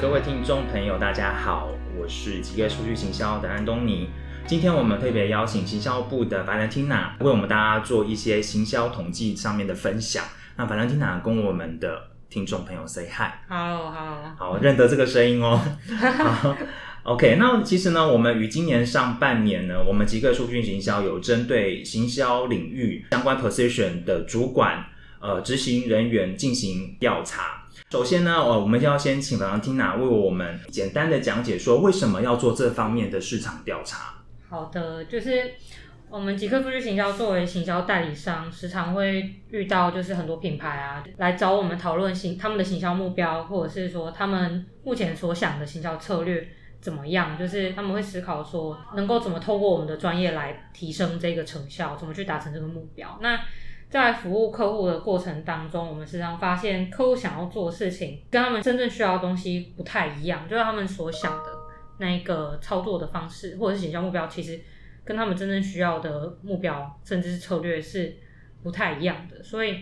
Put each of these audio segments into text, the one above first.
各位听众朋友，大家好，我是极客数据行销的安东尼。今天我们特别邀请行销部的 Valentina 为我们大家做一些行销统计上面的分享。那 Valentina 跟我们的听众朋友 say hi。Hello Hello，好，认得这个声音哦。好 OK，那其实呢，我们于今年上半年呢，我们极客数据行销有针对行销领域相关 position 的主管、呃执行人员进行调查。首先呢，呃，我们就要先请 Valentina 为我们简单的讲解说，为什么要做这方面的市场调查。好的，就是我们极客数据行销作为行销代理商，时常会遇到就是很多品牌啊来找我们讨论行他们的行销目标，或者是说他们目前所想的行销策略怎么样，就是他们会思考说能够怎么透过我们的专业来提升这个成效，怎么去达成这个目标。那在服务客户的过程当中，我们时常发现客户想要做的事情跟他们真正需要的东西不太一样，就是他们所想的那一个操作的方式或者是行销目标，其实跟他们真正需要的目标甚至是策略是不太一样的。所以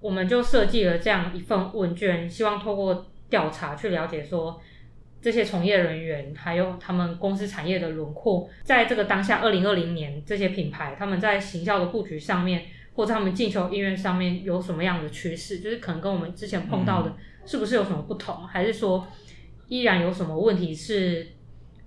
我们就设计了这样一份问卷，希望透过调查去了解说。这些从业人员还有他们公司产业的轮廓，在这个当下二零二零年，这些品牌他们在行销的布局上面，或者他们进修意愿上面有什么样的趋势？就是可能跟我们之前碰到的，是不是有什么不同？还是说依然有什么问题是，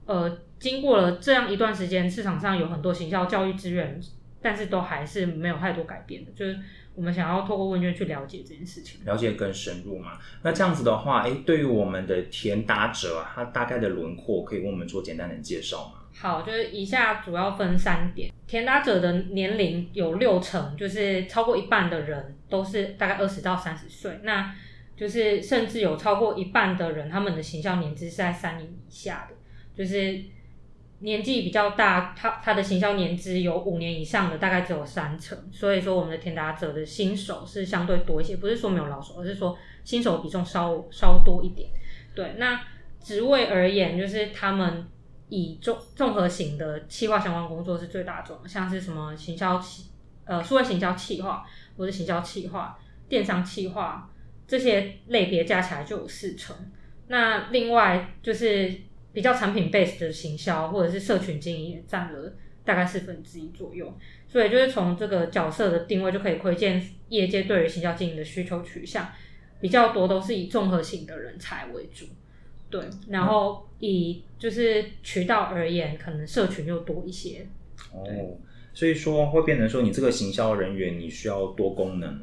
呃，经过了这样一段时间，市场上有很多行销教育资源，但是都还是没有太多改变的。就是我们想要透过问卷去了解这件事情，了解更深入嘛？那这样子的话，哎，对于我们的填答者啊，他大概的轮廓可以为我们做简单的介绍吗？好，就是以下主要分三点。填答者的年龄有六成，就是超过一半的人都是大概二十到三十岁，那就是甚至有超过一半的人，他们的行销年资是在三年以下的，就是年纪比较大，他他的行销年资有五年以上的，大概只有三成。所以说，我们的填答者的新手是相对多一些，不是说没有老手，而是说新手比重稍稍多一点。对，那职位而言，就是他们。以综综合型的企划相关工作是最大众，像是什么行销企呃数位行销企划或者行销企划、电商企划这些类别加起来就有四成。那另外就是比较产品 base 的行销或者是社群经营也占了大概四分之一左右。所以就是从这个角色的定位就可以窥见业界对于行销经营的需求取向比较多都是以综合型的人才为主。对，然后以就是渠道而言，可能社群又多一些。哦，所以说会变成说，你这个行销人员你需要多功能。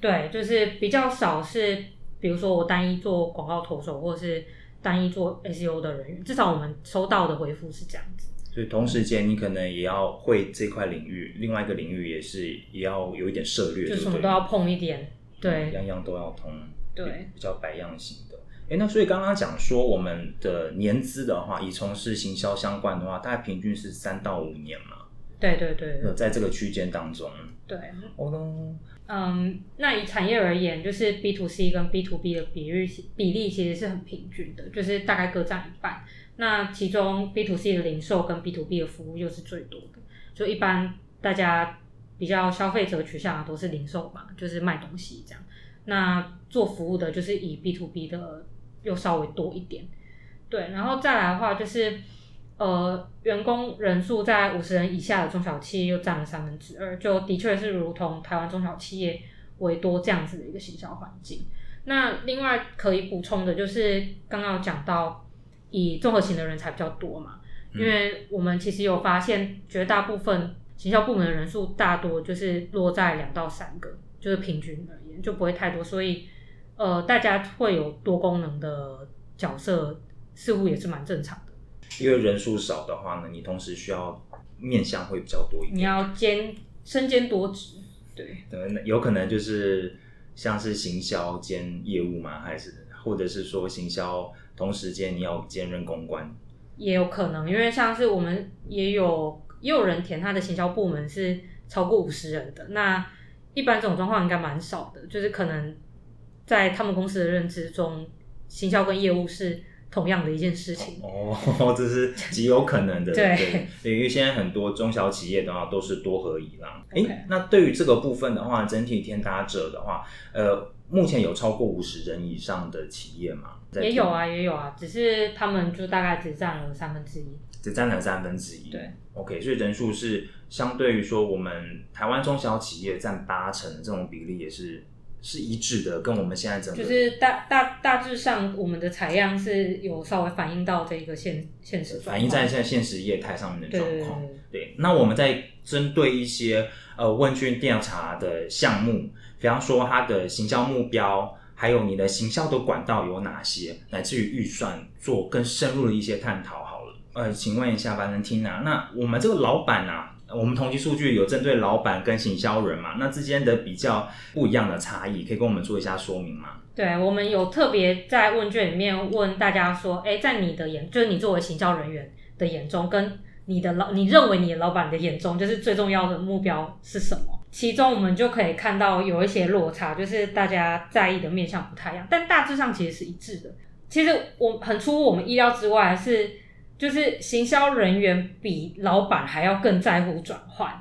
对，就是比较少是，比如说我单一做广告投手，或者是单一做 SEO 的人员，至少我们收到的回复是这样子。所以同时间你可能也要会这块领域，另外一个领域也是也要有一点涉略，就什么都要碰一点。对，样样都要通。对，比较百样型的。哎，那所以刚刚讲说我们的年资的话，以从事行销相关的话，大概平均是三到五年嘛。对对对。在这个区间当中。对。哦。嗯，那以产业而言，就是 B to C 跟 B to B 的比率比例其实是很平均的，就是大概各占一半。那其中 B to C 的零售跟 B to B 的服务又是最多的，就一般大家比较消费者取向都是零售嘛，就是卖东西这样。那做服务的就是以 B to B 的。又稍微多一点，对，然后再来的话就是，呃，员工人数在五十人以下的中小企业又占了三分之二，就的确是如同台湾中小企业为多这样子的一个行销环境。那另外可以补充的就是刚刚讲到，以综合型的人才比较多嘛，因为我们其实有发现绝大部分行销部门的人数大多就是落在两到三个，就是平均而言就不会太多，所以。呃，大家会有多功能的角色，似乎也是蛮正常的。因为人数少的话呢，你同时需要面向会比较多一点。你要兼身兼多职，对。对，有可能就是像是行销兼业务嘛，还是或者是说行销同时间你要兼任公关，也有可能。因为像是我们也有也有人填他的行销部门是超过五十人的，那一般这种状况应该蛮少的，就是可能。在他们公司的认知中，行销跟业务是同样的一件事情。哦，这是极有可能的。对，因为现在很多中小企业的话都是多合一啦。哎，那对于这个部分的话，整体填答者的话，呃，目前有超过五十人以上的企业吗？也有啊，也有啊，只是他们就大概只占了三分之一，只占了三分之一。对，OK，所以人数是相对于说我们台湾中小企业占八成的这种比例也是是一致的，跟我们现在整个就是大大大致上我们的采样是有稍微反映到这个现现实，反映在现在现实业态上面的状况。对对，那我们在针对一些呃问卷调查的项目，比方说它的行销目标，还有你的行销的管道有哪些，乃至于预算，做更深入的一些探讨。好了，呃，请问一下 Valentina，那我们这个老板啊，我们统计数据有针对老板跟行销人嘛，那之间的比较不一样的差异，可以跟我们做一下说明吗？对，我们有特别在问卷里面问大家说，哎，在你的眼，就是你作为行销人员的眼中，跟你的老，你认为你的老板的眼中，就是最重要的目标是什么？其中我们就可以看到有一些落差，就是大家在意的面向不太一样，但大致上其实是一致的。其实我很出乎我们意料之外，是就是行销人员比老板还要更在乎转换。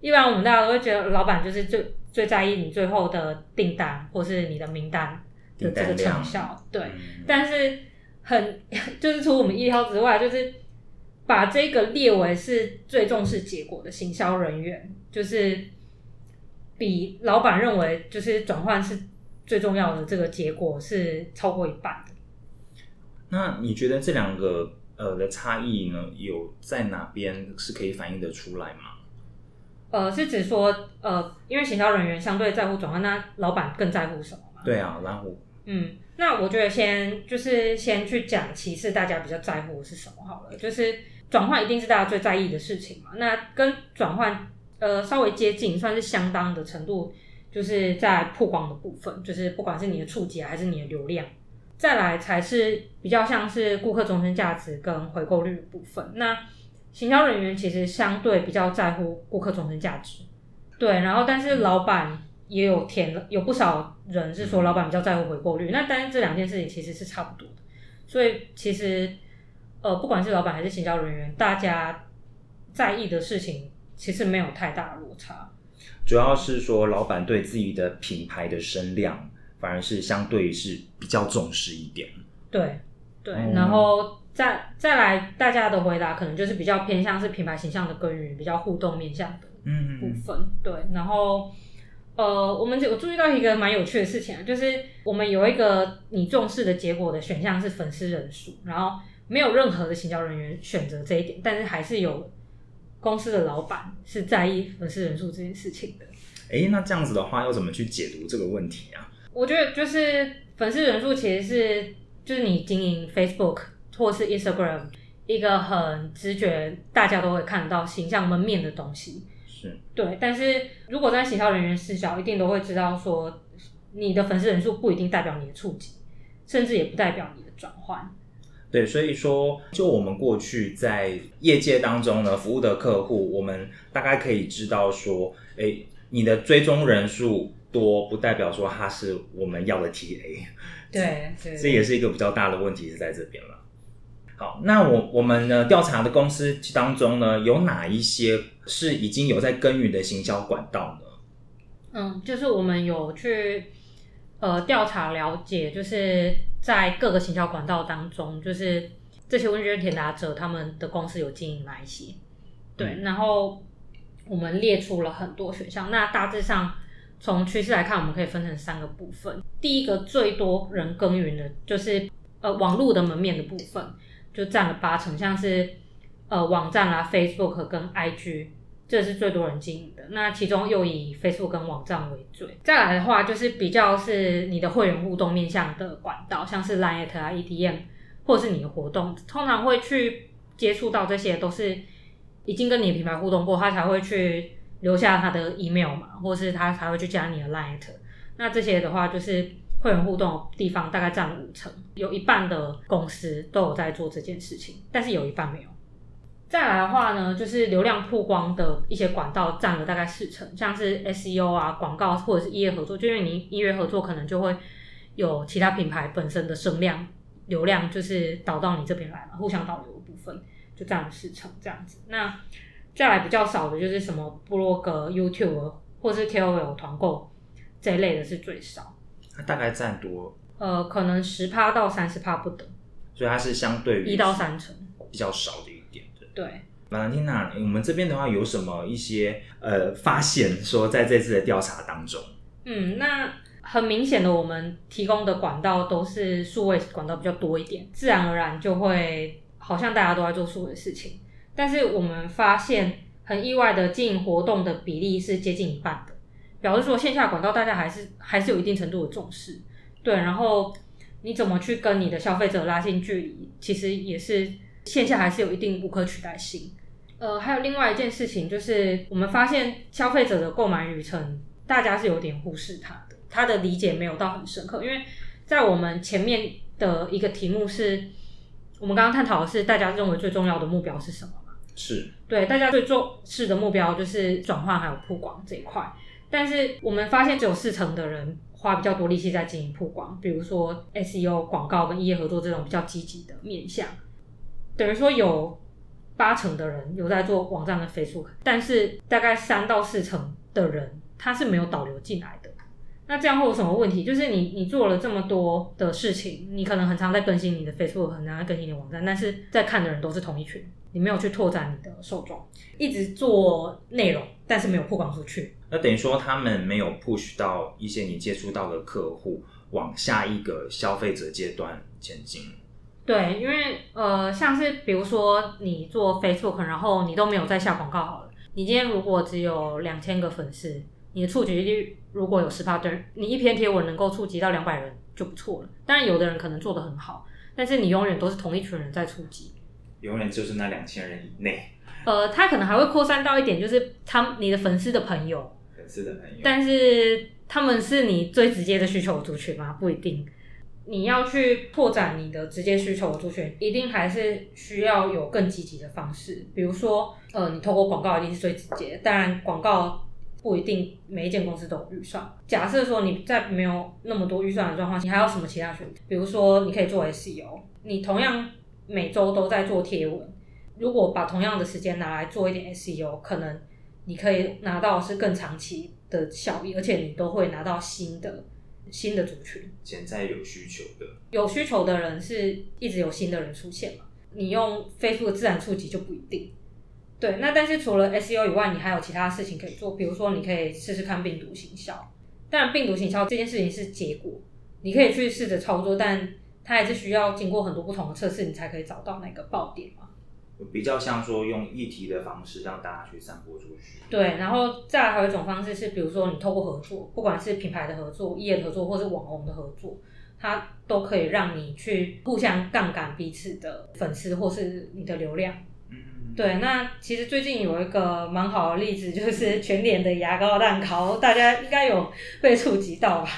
一般我们大家都会觉得老板就是最最在意你最后的订单或是你的名单的这个成效，对。嗯但是很 就是除我们意料之外，就是把这个列为是最重视结果的行销人员，就是比老板认为就是转换是最重要的这个结果是超过一半的。那你觉得这两个呃的差异呢，有在哪边是可以反映得出来吗？呃，是指说呃，因为行销人员相对在乎转换，那老板更在乎什么吗？对啊，然后嗯，那我觉得先就是先去讲其次大家比较在乎的是什么好了，就是转换一定是大家最在意的事情嘛。那跟转换呃稍微接近，算是相当的程度，就是在曝光的部分，就是不管是你的触及还是你的流量，再来才是比较像是顾客终身价值跟回购率的部分。那行销人员其实相对比较在乎顾客终身价值，对，然后但是老板也有填了，有不少人是说老板比较在乎回购率，那但是这两件事情其实是差不多的，所以其实呃不管是老板还是行销人员，大家在意的事情其实没有太大的落差。主要是说老板对自己的品牌的声量，反而是相对是比较重视一点。对对，哦然后再再来大家的回答可能就是比较偏向是品牌形象的耕耘，比较互动面向的嗯部分。对，然后呃，我们有注意到一个蛮有趣的事情啊，就是我们有一个你重视的结果的选项是粉丝人数，然后没有任何的行销人员选择这一点，但是还是有公司的老板是在意粉丝人数这件事情的。诶，那这样子的话，要怎么去解读这个问题啊？我觉得就是粉丝人数其实是就是你经营 Facebook 或是 Instagram 一个很直觉大家都会看得到形象门面的东西。是对，但是如果在行销人员视角，一定都会知道说，你的粉丝人数不一定代表你的触及，甚至也不代表你的转换。对，所以说，就我们过去在业界当中呢，服务的客户，我们大概可以知道说，诶，你的追踪人数多，不代表说他是我们要的 TA。对，对这也是一个比较大的问题是在这边了。好，那我我们呢调查的公司当中呢，有哪一些是已经有在耕耘的行销管道呢？嗯，就是我们有去呃调查了解，就是在各个行销管道当中，就是这些问卷填答者他们的公司有经营哪一些？对，然后我们列出了很多选项。那大致上从趋势来看，我们可以分成三个部分。第一个最多人耕耘的就是呃网络的门面的部分，就占了八成，像是呃网站啦、Facebook 跟 IG。这是最多人经营的，那其中又以 Facebook 跟网站为最。再来的话，就是比较是你的会员互动面向的管道，像是 Line 啊、EDM，或是你的活动，通常会去接触到这些，都是已经跟你品牌互动过，他才会去留下他的 email 嘛，或是他才会去加你的 Line。那这些的话，就是会员互动地方大概占五成，有一半的公司都有在做这件事情，但是有一半没有。再来的话呢，就是流量曝光的一些管道占了大概四成，像是 SEO 啊、广告或者是业合作，就因为你业合作可能就会有其他品牌本身的声量、流量，就是导到你这边来嘛，互相导流的部分就占了四成这样子。那再来比较少的就是什么部落格、YouTube 或是 KOL 团购这一类的是最少。它大概占多，呃，可能十趴到三十趴不等，所以它是相对于一到三成。比较少的一点的。对，马兰汀娜，我们这边的话有什么一些呃发现？说在这次的调查当中，嗯，那很明显的，我们提供的管道都是数位管道比较多一点，自然而然就会好像大家都在做数位事情。但是我们发现很意外的经营活动的比例是接近一半的，表示说线下管道大家还是还是有一定程度的重视。对，然后你怎么去跟你的消费者拉近距离，其实也是线下还是有一定不可取代性。呃，还有另外一件事情就是，我们发现消费者的购买旅程，大家是有点忽视他的，他的理解没有到很深刻。因为在我们前面的一个题目是，我们刚刚探讨的是大家认为最重要的目标是什么？是对，大家最重视的目标就是转换还有曝光这一块。但是我们发现只有四成的人花比较多力气在经营曝光，比如说 SEO 广告跟异业合作这种比较积极的面向，等于说有八成的人有在做网站跟 Facebook，但是大概三到四成的人他是没有导流进来的。那这样会有什么问题？就是你你做了这么多的事情，你可能很常在更新你的 Facebook，很常在更新你的网站，但是在看的人都是同一群，你没有去拓展你的受众，一直做内容，但是没有曝光出去。那等于说他们没有 push 到一些你接触到的客户往下一个消费者阶段前进。对，因为呃，像是比如说你做 Facebook，然后你都没有在下广告好了，你今天如果只有两千个粉丝，你的触及率如果有十八对，你一篇贴文能够触及到两百人就不错了。当然，有的人可能做的很好，但是你永远都是同一群人在触及。永远就是那两千人以内呃，他可能还会扩散到一点，就是他你的粉丝的朋友，粉丝的朋友，但是他们是你最直接的需求族群吗？不一定。你要去拓展你的直接需求族群，一定还是需要有更积极的方式。比如说，呃，你透过广告一定是最直接的，当然广告不一定每一间公司都有预算。假设说你在没有那么多预算的状况，你还有什么其他选择？比如说，你可以做 SEO，你同样每周都在做贴文，如果把同样的时间拿来做一点 SEO，可能你可以拿到是更长期的效益，而且你都会拿到新的新的族群。潜在有需求的，有需求的人是一直有新的人出现嘛？你用 Facebook 自然触及就不一定。对，那但是除了 SEO 以外，你还有其他事情可以做，比如说你可以试试看病毒行销。当然，病毒行销这件事情是结果，你可以去试着操作，但它还是需要经过很多不同的测试，你才可以找到那个爆点嘛。比较像说用议题的方式让大家去散播出去。对，然后再来还有一种方式是，比如说你透过合作，不管是品牌的合作、业的合作，或是网红的合作，它都可以让你去互相杠杆彼此的粉丝或是你的流量。嗯，对，那其实最近有一个蛮好的例子，就是全脸的牙膏蛋糕，大家应该有被触及到吧？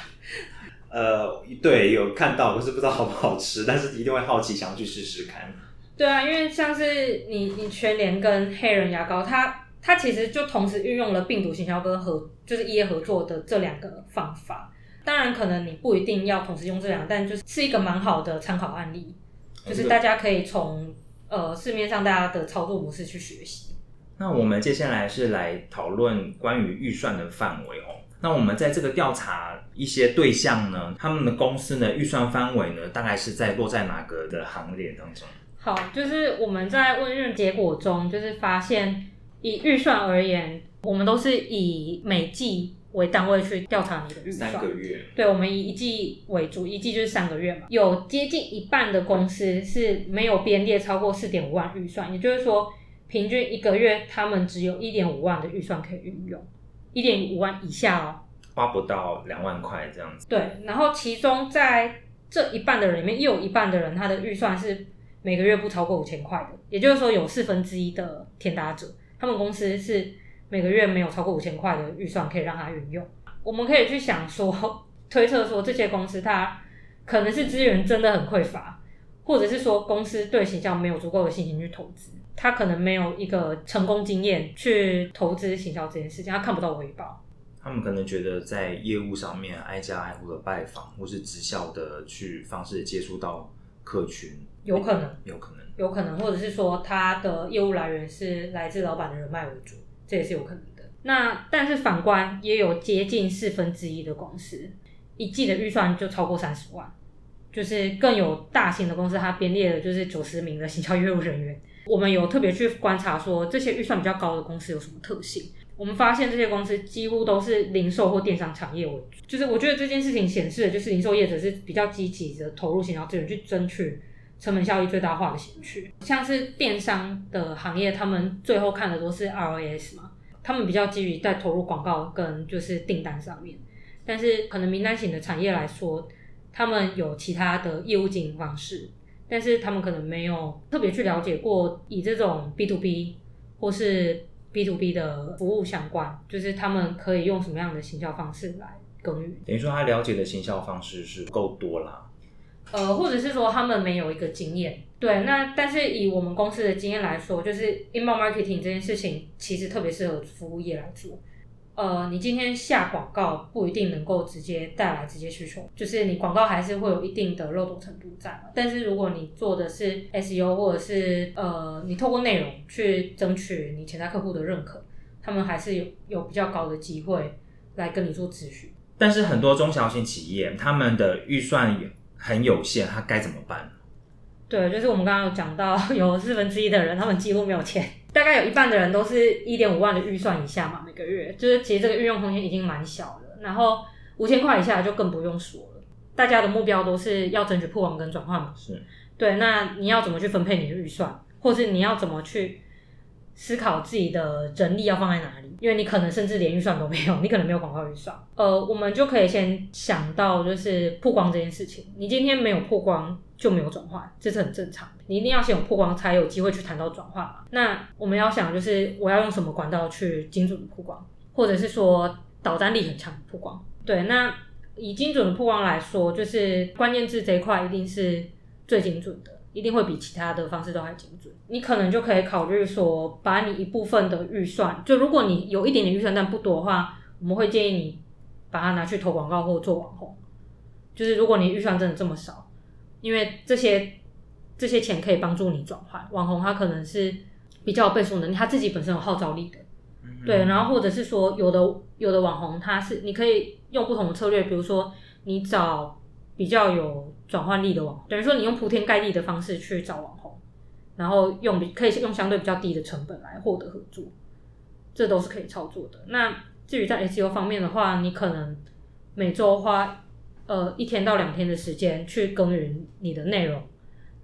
呃，对，有看到，可是不知道好不好吃，但是一定会好奇，想要去试试看。对啊，因为像是你你全脸跟黑人牙膏，它它其实就同时运用了病毒行销跟合就是业合作的这两个方法。当然，可能你不一定要同时用这两个，但就是是一个蛮好的参考案例，就是大家可以从呃市面上大家的操作模式去学习。那我们接下来是来讨论关于预算的范围哦。那我们在这个调查一些对象呢，他们的公司呢预算范围呢，大概是在落在哪个的行列当中？好，就是我们在问卷结果中，就是发现以预算而言，我们都是以每季为单位去调查你的预算。三个月，对，我们以一季为主，一季就是三个月嘛。有接近一半的公司是没有编列超过四点五万预算，也就是说，平均一个月他们只有一点五万的预算可以运用，一点五万以下哦。花不到两万块这样子。对，然后其中在这一半的人里面，又有一半的人他的预算是每个月不超过五千块的，也就是说有四分之一的填答者，他们公司是每个月没有超过五千块的预算可以让他运用。我们可以去想说，推测说这些公司它可能是资源真的很匮乏，或者是说公司对形象没有足够的信心去投资，他可能没有一个成功经验去投资行销这件事情，他看不到回报。他们可能觉得在业务上面挨家挨户的拜访，或是直销的去方式接触到客群，有可能，有可能。有可能，或者是说他的业务来源是来自老板的人脉为主，这也是有可能的。那但是反观也有接近四分之一的公司，一季的预算就超过三十万，就是更有大型的公司，它编列的就是九十名的行销业务人员。我们有特别去观察说，这些预算比较高的公司有什么特性。我们发现这些公司几乎都是零售或电商产业为主，就是我觉得这件事情显示的就是零售业者是比较积极的投入行销资源去争取成本效益最大化的先驱。像是电商的行业，他们最后看的都是 ROAS 嘛，他们比较基于在投入广告跟就是订单上面。但是可能名单型的产业来说，他们有其他的业务经营方式，但是他们可能没有特别去了解过以这种 B to B 或是。B to B 的服务相关，就是他们可以用什么样的行销方式来耕耘？等于说他了解的行销方式是够多啦。呃，或者是说他们没有一个经验。对，那但是以我们公司的经验来说，就是 email marketing 这件事情其实特别适合服务业来做。呃，你今天下广告不一定能够直接带来直接需求，就是你广告还是会有一定的漏洞程度在。但是如果你做的是 SEO 或者是呃，你透过内容去争取你潜在客户的认可，他们还是有有比较高的机会来跟你做咨询。但是很多中小型企业他们的预算很有限，他该怎么办？对，就是我们刚刚有讲到，有四分之一的人他们几乎没有钱。大概有一半的人都是一点五万的预算以下嘛，每个月就是其实这个运用空间已经蛮小了。然后五千块以下就更不用说了。大家的目标都是要争取破网跟转换嘛，是对。那你要怎么去分配你的预算，或是你要怎么去思考自己的人力要放在哪里？因为你可能甚至连预算都没有，你可能没有广告预算。呃，我们就可以先想到就是曝光这件事情。你今天没有曝光。就没有转换，这是很正常的。你一定要先有曝光，才有机会去谈到转换嘛。那我们要想，就是我要用什么管道去精准的曝光，或者是说导单力很强的曝光。对，那以精准的曝光来说，就是关键字这一块一定是最精准的，一定会比其他的方式都还精准。你可能就可以考虑说，把你一部分的预算，就如果你有一点点预算但不多的话，我们会建议你把它拿去投广告或做网红。就是如果你预算真的这么少。因为这些这些钱可以帮助你转换网红，他可能是比较有背书能力，他自己本身有号召力的，对。然后或者是说，有的有的网红，他是你可以用不同的策略，比如说你找比较有转换力的网红，等于说你用铺天盖地的方式去找网红，然后用可以用相对比较低的成本来获得合作，这都是可以操作的。那至于在 SEO 方面的话，你可能每周花。呃，一天到两天的时间去耕耘你的内容，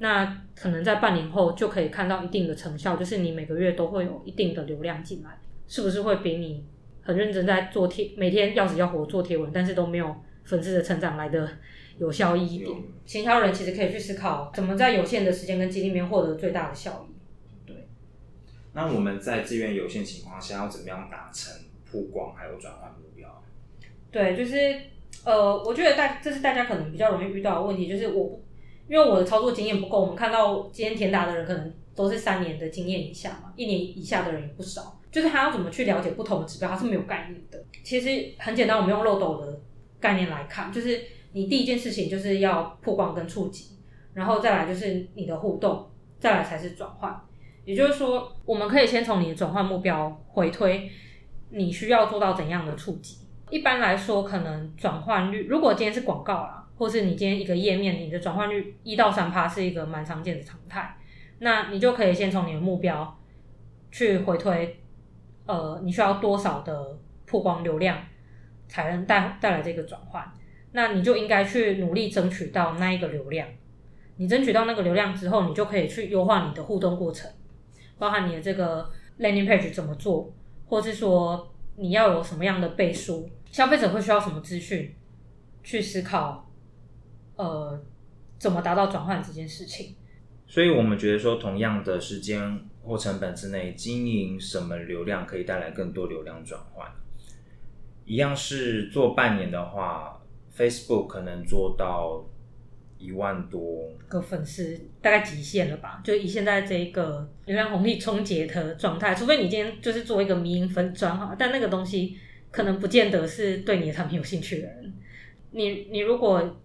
那可能在半年后就可以看到一定的成效，就是你每个月都会有一定的流量进来，是不是会比你很认真在做贴，每天要死要活做贴文，但是都没有粉丝的成长来的有效益一点？行销人其实可以去思考，怎么在有限的时间跟精力里面获得最大的效益。对。那我们在资源有限情况下，要怎么样达成曝光还有转换目标？对，就是。呃，我觉得大这是大家可能比较容易遇到的问题，就是我因为我的操作经验不够，我们看到今天填答的人可能都是三年的经验以下嘛，一年以下的人也不少，就是他要怎么去了解不同的指标，他是没有概念的。其实很简单，我们用漏斗的概念来看，就是你第一件事情就是要曝光跟触及，然后再来就是你的互动，再来才是转换。也就是说，我们可以先从你的转换目标回推，你需要做到怎样的触及。一般来说，可能转换率，如果今天是广告啦，或是你今天一个页面，你的转换率一到三趴是一个蛮常见的常态，那你就可以先从你的目标去回推，呃，你需要多少的曝光流量才能带带来这个转换？那你就应该去努力争取到那一个流量。你争取到那个流量之后，你就可以去优化你的互动过程，包含你的这个 landing page 怎么做，或是说你要有什么样的背书。消费者会需要什么资讯去思考？呃，怎么达到转换这件事情？所以我们觉得说，同样的时间或成本之内，经营什么流量可以带来更多流量转换？一样是做半年的话，Facebook 可能做到一万多个粉丝，大概极限了吧？就以现在这个流量红利终结的状态，除非你今天就是做一个迷营分装哈，但那个东西。可能不见得是对你的产品有兴趣的人。你你如果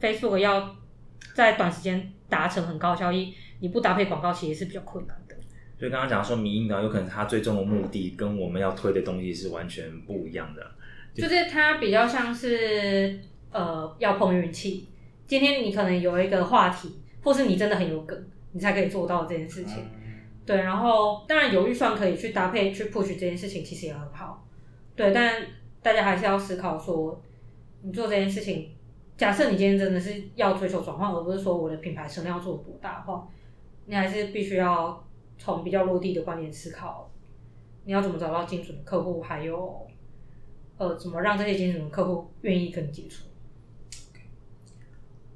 Facebook 要在短时间达成很高效益，你不搭配广告其实是比较困难的。所以刚刚讲说，迷营的有可能它最终的目的跟我们要推的东西是完全不一样的。就是它比较像是呃要碰运气。今天你可能有一个话题，或是你真的很有梗，你才可以做到这件事情。对，然后当然有预算可以去搭配去 push 这件事情，其实也很好。对，但大家还是要思考说，你做这件事情，假设你今天真的是要追求转换，而不是说我的品牌声量做多大的话，你还是必须要从比较落地的观点思考，你要怎么找到精准的客户，还有呃，怎么让这些精准客户愿意跟你接触。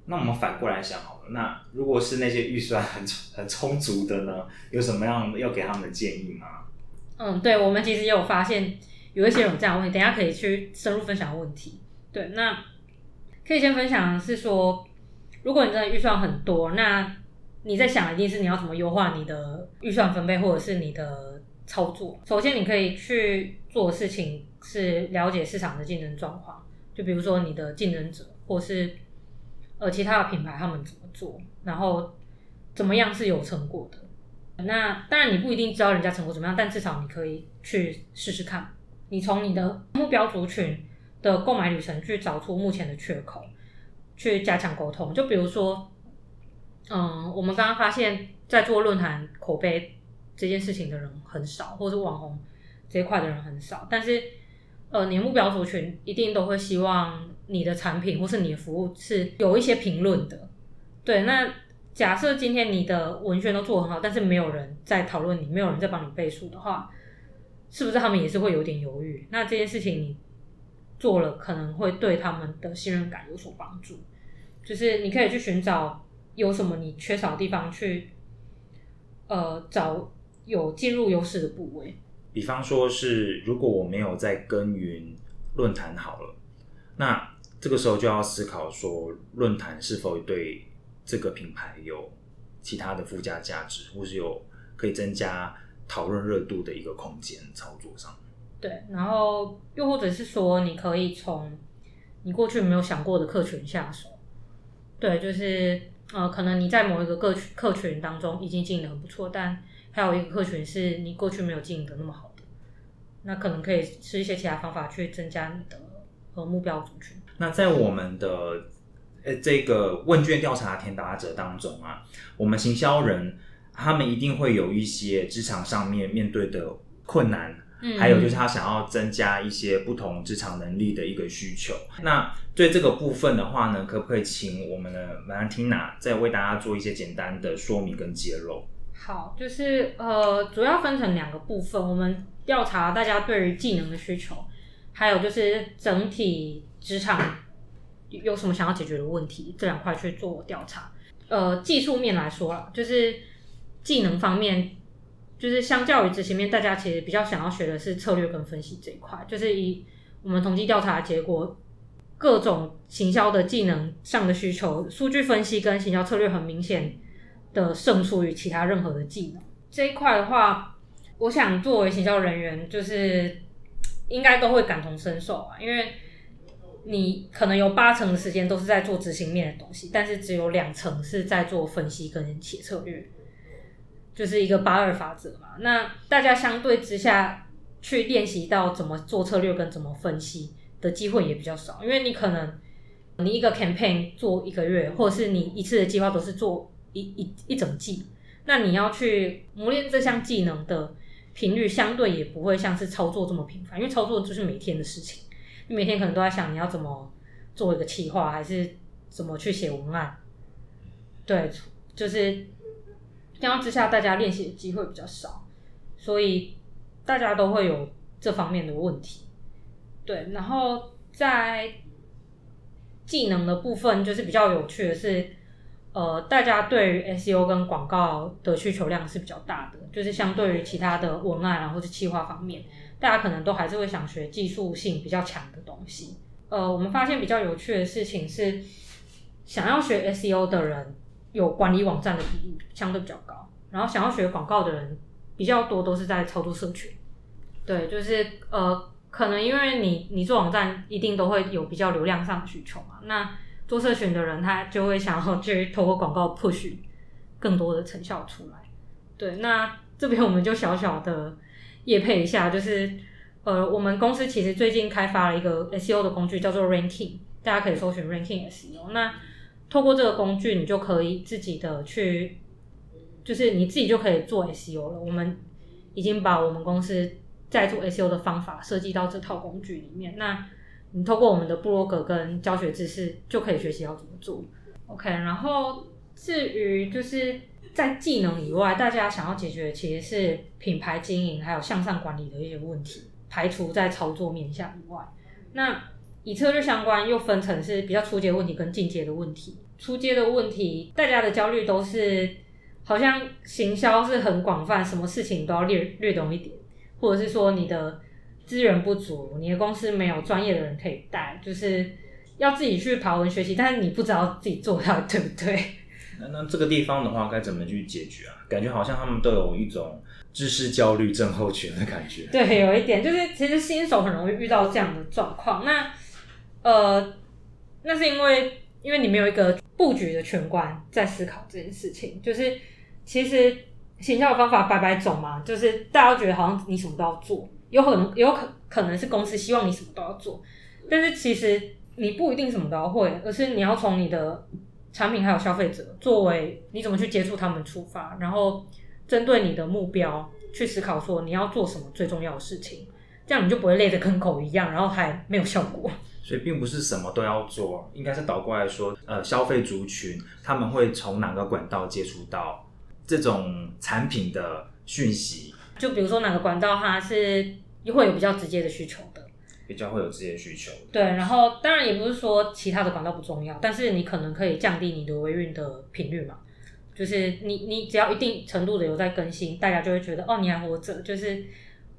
那我们反过来想好了，那如果是那些预算很很充足的呢，有什么样要给他们的建议吗？嗯，对，我们其实也有发现有一些人有这样问题，等下可以去深入分享问题。对，那可以先分享是说，如果你真的预算很多，那你在想一定是你要怎么优化你的预算分配，或者是你的操作。首先，你可以去做的事情是了解市场的竞争状况，就比如说你的竞争者，或是。呃，其他的品牌他们怎么做，然后怎么样是有成果的？那当然你不一定知道人家成果怎么样，但至少你可以去试试看。你从你的目标族群的购买旅程去找出目前的缺口，去加强沟通。就比如说，嗯，我们刚刚发现，在做论坛口碑这件事情的人很少，或是网红这一块的人很少，但是。呃，你目标族群一定都会希望你的产品或是你的服务是有一些评论的，对。那假设今天你的文宣都做很好，但是没有人在讨论你，没有人在帮你背书的话，是不是他们也是会有点犹豫？那这件事情你做了，可能会对他们的信任感有所帮助。就是你可以去寻找有什么你缺少的地方，去呃找有进入优势的部位。比方说是，如果我没有在耕耘论坛好了，那这个时候就要思考说，论坛是否对这个品牌有其他的附加价值，或是有可以增加讨论热度的一个空间操作上。对，然后又或者是说，你可以从你过去没有想过的客群下手。对，就是呃，可能你在某一个客客群当中已经经营的很不错，但还有一个客群是你过去没有经营的那么好的，那可能可以是一些其他方法去增加你的和目标族群。那在我们的呃这个问卷调查填答者当中啊，我们行销人他们一定会有一些职场上面面对的困难，嗯，还有就是他想要增加一些不同职场能力的一个需求。那对这个部分的话呢，可不可以请我们的 Valentina 再为大家做一些简单的说明跟揭露？好，就是呃，主要分成两个部分。我们调查大家对于技能的需求，还有就是整体职场有什么想要解决的问题，这两块去做调查。呃，技术面来说啦，就是技能方面，就是相较于执行面，大家其实比较想要学的是策略跟分析这一块。就是以我们统计调查结果，各种行销的技能上的需求，数据分析跟行销策略很明显。的胜出于其他任何的技能这一块的话，我想作为行销人员，就是应该都会感同身受啊，因为你可能有八成的时间都是在做执行面的东西，但是只有两成是在做分析跟写策略，就是一个八二法则嘛。那大家相对之下去练习到怎么做策略跟怎么分析的机会也比较少，因为你可能你一个 campaign 做一个月，或者是你一次的计划都是做。一一一整季，那你要去磨练这项技能的频率，相对也不会像是操作这么频繁，因为操作就是每天的事情，你每天可能都在想你要怎么做一个企划，还是怎么去写文案。对，就是相较之下，大家练习的机会比较少，所以大家都会有这方面的问题。对，然后在技能的部分，就是比较有趣的是。呃，大家对于 SEO 跟广告的需求量是比较大的，就是相对于其他的文案啊或者企划方面，大家可能都还是会想学技术性比较强的东西。呃，我们发现比较有趣的事情是，想要学 SEO 的人有管理网站的比例相对比较高，然后想要学广告的人比较多，都是在操作社群。对，就是呃，可能因为你你做网站一定都会有比较流量上的需求嘛，那。做社群的人，他就会想要去透过广告 push 更多的成效出来。对，那这边我们就小小的业配一下，就是呃，我们公司其实最近开发了一个 SEO 的工具，叫做 Ranking。大家可以搜寻 Ranking SEO。那透过这个工具，你就可以自己的去，就是你自己就可以做 SEO 了。我们已经把我们公司在做 SEO 的方法设计到这套工具里面。那你透过我们的部落格跟教学知识，就可以学习要怎么做。OK，然后至于就是在技能以外，大家想要解决的其实是品牌经营还有向上管理的一些问题，排除在操作面向以外。那以策略相关，又分成是比较初阶问题跟进阶的问题。初阶的问题，大家的焦虑都是好像行销是很广泛，什么事情都要略略懂一点，或者是说你的。资源不足，你的公司没有专业的人可以带，就是要自己去爬文学习，但是你不知道自己做到对不对？那那这个地方的话，该怎么去解决啊？感觉好像他们都有一种知识焦虑症候群的感觉。对，有一点，就是其实新手很容易遇到这样的状况。那呃，那是因为因为你没有一个布局的全观在思考这件事情，就是其实行销的方法百百种嘛，就是大家都觉得好像你什么都要做。有很有可可能是公司希望你什么都要做，但是其实你不一定什么都要会，而是你要从你的产品还有消费者作为你怎么去接触他们出发，然后针对你的目标去思考说你要做什么最重要的事情，这样你就不会累得跟狗一样，然后还没有效果。所以并不是什么都要做，应该是倒过来说，呃，消费族群他们会从哪个管道接触到这种产品的讯息？就比如说哪个管道它是。会有比较直接的需求的，比较会有直接需求。对，然后当然也不是说其他的管道不重要，但是你可能可以降低你的维运的频率嘛。就是你你只要一定程度的有在更新，大家就会觉得哦你还活着，就是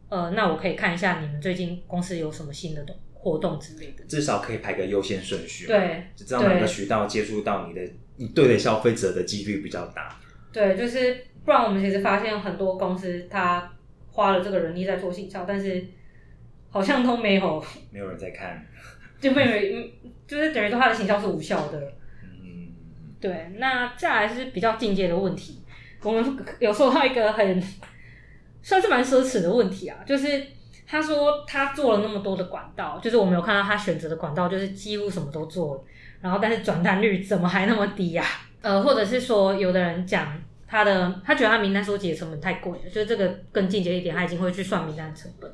呃那我可以看一下你们最近公司有什么新的活动之类的，至少可以排个优先顺序。对，知道哪个渠道接触到你的你对的消费者的几率比较大。对，就是不然我们其实发现很多公司他。花了这个人力在做行销，但是好像都没有，没有人在看，就没有，就是等于说他的行销是无效的。嗯，对。那再来是比较进阶的问题，我们有收到一个很算是蛮奢侈的问题啊，就是他说他做了那么多的管道，就是我们有看到他选择的管道，就是几乎什么都做了，然后但是转单率怎么还那么低呀？呃，或者是说有的人讲。他的他觉得他名单收集的成本太贵了，就是这个更进阶一点，他已经会去算名单成本，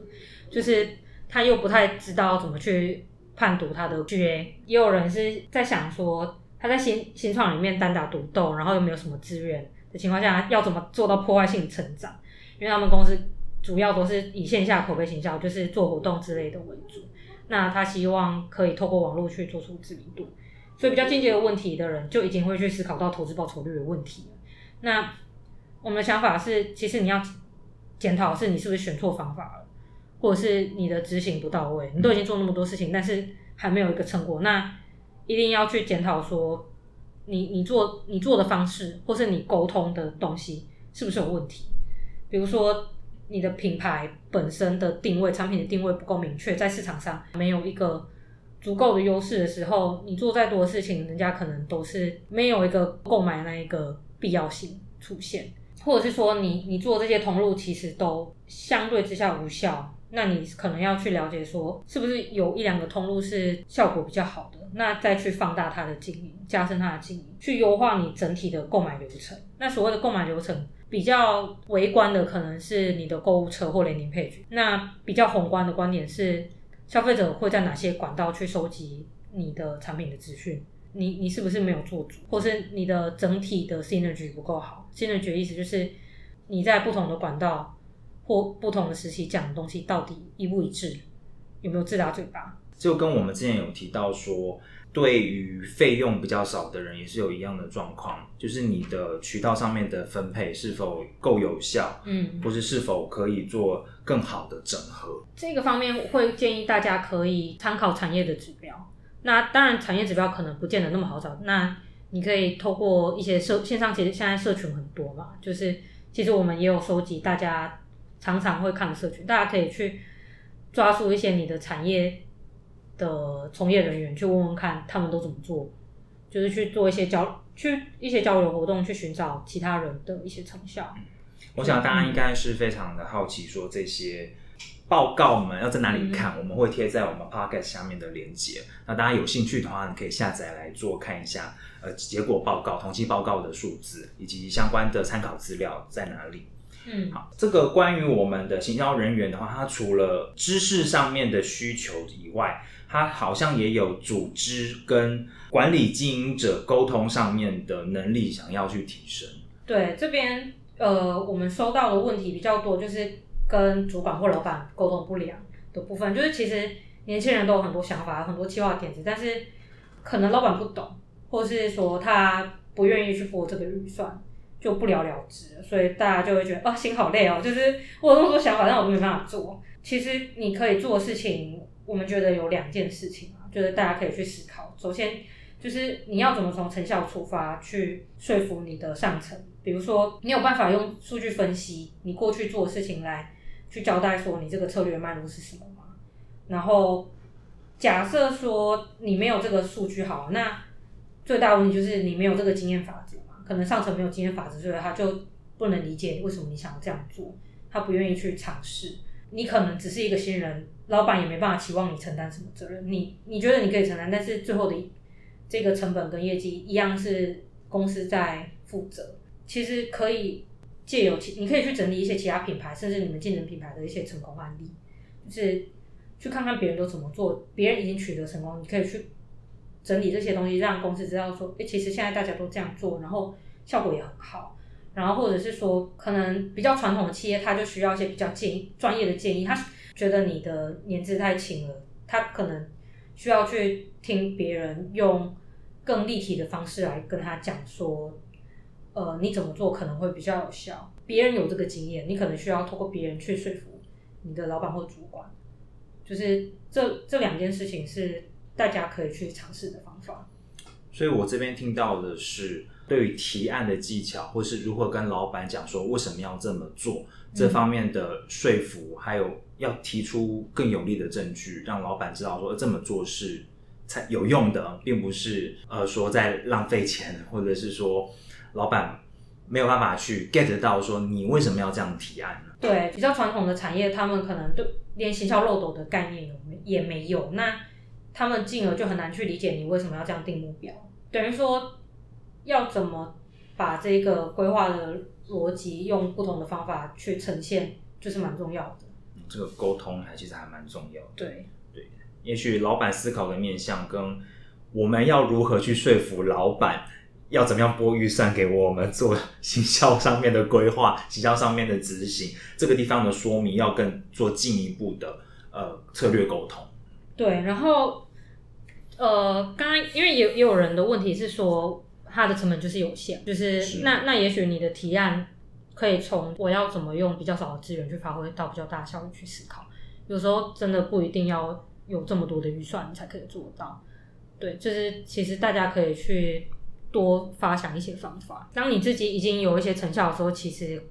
就是他又不太知道怎么去判读他的 GA。也有人是在想说，他在新新创里面单打独斗，然后又没有什么资源的情况下，要怎么做到破坏性成长？因为他们公司主要都是以线下口碑行销，就是做活动之类的为主。那他希望可以透过网络去做出知名度，所以比较进阶的问题的人，就已经会去思考到投资报酬率的问题了。那我们的想法是，其实你要检讨是你是不是选错方法了，或者是你的执行不到位。你都已经做那么多事情，但是还没有一个成果，那一定要去检讨说，你你做你做的方式，或是你沟通的东西是不是有问题？比如说你的品牌本身的定位、产品的定位不够明确，在市场上没有一个足够的优势的时候，你做再多的事情，人家可能都是没有一个购买那一个。必要性出现，或者是说你你做这些通路其实都相对之下无效，那你可能要去了解说是不是有一两个通路是效果比较好的，那再去放大它的经营，加深它的经营，去优化你整体的购买流程。那所谓的购买流程比较微观的可能是你的购物车或联名配置，那比较宏观的观点是消费者会在哪些管道去收集你的产品的资讯。你你是不是没有做主，或是你的整体的 synergy 不够好？synergy 意思就是你在不同的管道或不同的时期讲的东西到底一不一致，有没有自打嘴巴？就跟我们之前有提到说，对于费用比较少的人也是有一样的状况，就是你的渠道上面的分配是否够有效，嗯，或是是否可以做更好的整合？这个方面会建议大家可以参考产业的指标。那当然，产业指标可能不见得那么好找。那你可以透过一些社线上，其实现在社群很多嘛，就是其实我们也有收集大家常常会看的社群，大家可以去抓住一些你的产业的从业人员，去问问看他们都怎么做，就是去做一些交去一些交流活动，去寻找其他人的一些成效。我想大家应该是非常的好奇，说这些。报告们要在哪里看？我们会贴在我们 pocket 下面的链接。那大家有兴趣的话，你可以下载来做看一下。呃，结果报告、统计报告的数字以及相关的参考资料在哪里？嗯，好，这个关于我们的行销人员的话，他除了知识上面的需求以外，他好像也有组织跟管理经营者沟通上面的能力，想要去提升。对，这边呃，我们收到的问题比较多，就是跟主管或老板沟通不良的部分。就是其实年轻人都有很多想法，很多计划点子，但是可能老板不懂，或是说他不愿意去拨这个预算。就不了了之，所以大家就会觉得啊，心好累哦。就是我有那么多想法，但我都没办法做。其实你可以做的事情，我们觉得有两件事情啊，就是大家可以去思考。首先就是你要怎么从成效出发去说服你的上层，比如说你有办法用数据分析你过去做的事情来去交代说你这个策略脉络是什么吗？然后假设说你没有这个数据好，那最大问题就是你没有这个经验法则嘛。可能上层没有经验法则，所以他就不能理解为什么你想要这样做，他不愿意去尝试。你可能只是一个新人，老板也没办法期望你承担什么责任。你你觉得你可以承担，但是最后的这个成本跟业绩一样是公司在负责。其实可以借由其，你可以去整理一些其他品牌，甚至你们竞争品牌的一些成功案例，就是去看看别人都怎么做，别人已经取得成功，你可以去。整理这些东西，让公司知道说，哎，其实现在大家都这样做，然后效果也很好。然后或者是说，可能比较传统的企业，他就需要一些比较建议、专业的建议。他觉得你的年资太轻了，他可能需要去听别人用更立体的方式来跟他讲说，呃，你怎么做可能会比较有效。别人有这个经验，你可能需要透过别人去说服你的老板或主管。就是这这两件事情是。大家可以去尝试的方法。所以我这边听到的是，对于提案的技巧，或是如何跟老板讲说为什么要这么做，这方面的说服，还有要提出更有力的证据，让老板知道说这么做是才有用的，并不是呃说在浪费钱，或者是说老板没有办法去 get 到说你为什么要这样提案呢？对，比较传统的产业，他们可能对连行销漏斗的概念也没有那。他们进而就很难去理解你为什么要这样定目标，等于说要怎么把这个规划的逻辑用不同的方法去呈现，就是蛮重要的。这个沟通还其实还蛮重要的。对对，也许老板思考的面向跟我们要如何去说服老板，要怎么样拨预算给我们做行销上面的规划、行销上面的执行，这个地方的说明要更做进一步的呃策略沟通。对，然后，呃，刚刚因为也也有人的问题是说，它的成本就是有限，就是那那也许你的提案可以从我要怎么用比较少的资源去发挥到比较大的效率去思考，有时候真的不一定要有这么多的预算你才可以做到。对，就是其实大家可以去多发想一些方法，当你自己已经有一些成效的时候，其实。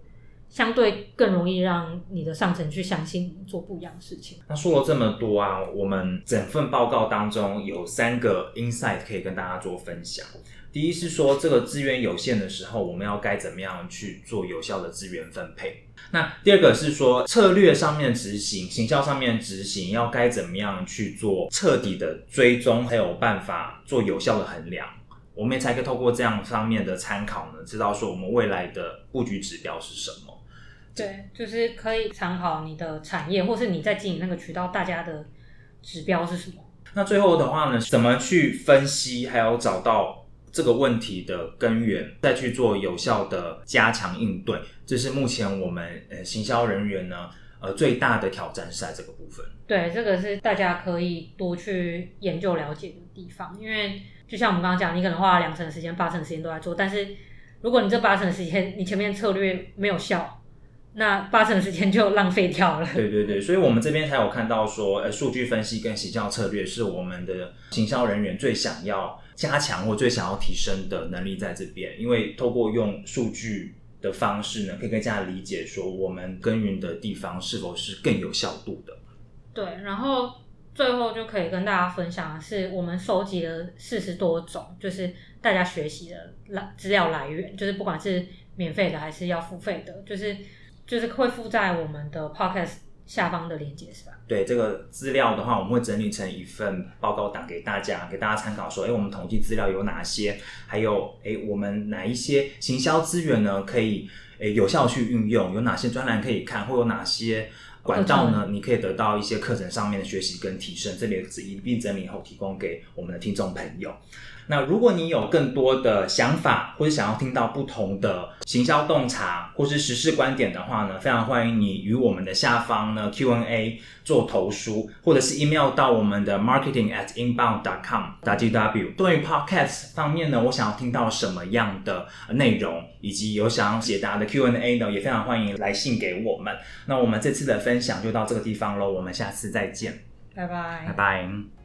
相对更容易让你的上层去相信你做不一样的事情。那说了这么多啊，我们整份报告当中有三个 insight 可以跟大家做分享。第一是说，这个资源有限的时候，我们要该怎么样去做有效的资源分配？那第二个是说，策略上面执行、行销上面执行，要该怎么样去做彻底的追踪，还有办法做有效的衡量。我们也才可以透过这样方面的参考呢，知道说我们未来的布局指标是什么。对，就是可以参考你的产业，或是你在经营那个渠道，大家的指标是什么？那最后的话呢，怎么去分析，还有找到这个问题的根源，再去做有效的加强应对，这是目前我们呃行销人员呢呃最大的挑战是在这个部分。对，这个是大家可以多去研究了解的地方，因为就像我们刚刚讲，你可能花了两成时间、八成时间都在做，但是如果你这八成时间你前面策略没有效。那八成时间就浪费掉了。对对对，所以我们这边才有看到说，呃，数据分析跟行销策略是我们的行销人员最想要加强或最想要提升的能力在这边。因为透过用数据的方式呢，可以更加理解说我们耕耘的地方是否是更有效度的。对，然后最后就可以跟大家分享的是，我们收集了四十多种，就是大家学习的来资料来源，就是不管是免费的还是要付费的，就是。就是会附在我们的 podcast 下方的链接是吧？对这个资料的话，我们会整理成一份报告档给大家，给大家参考。说，哎，我们统计资料有哪些？还有，哎，我们哪一些行销资源呢？可以，哎，有效去运用？有哪些专栏可以看？或有哪些管道呢？你可以得到一些课程上面的学习跟提升。这里一并整理后，提供给我们的听众朋友。那如果你有更多的想法，或者想要听到不同的行销洞察或是时事观点的话呢，非常欢迎你与我们的下方呢 Q&A 做投书，或者是 email 到我们的 marketing at inbound dot com w w。对于 podcast 方面呢，我想要听到什么样的内容，以及有想要解答的 Q&A 呢，也非常欢迎来信给我们。那我们这次的分享就到这个地方喽，我们下次再见，拜拜，拜拜。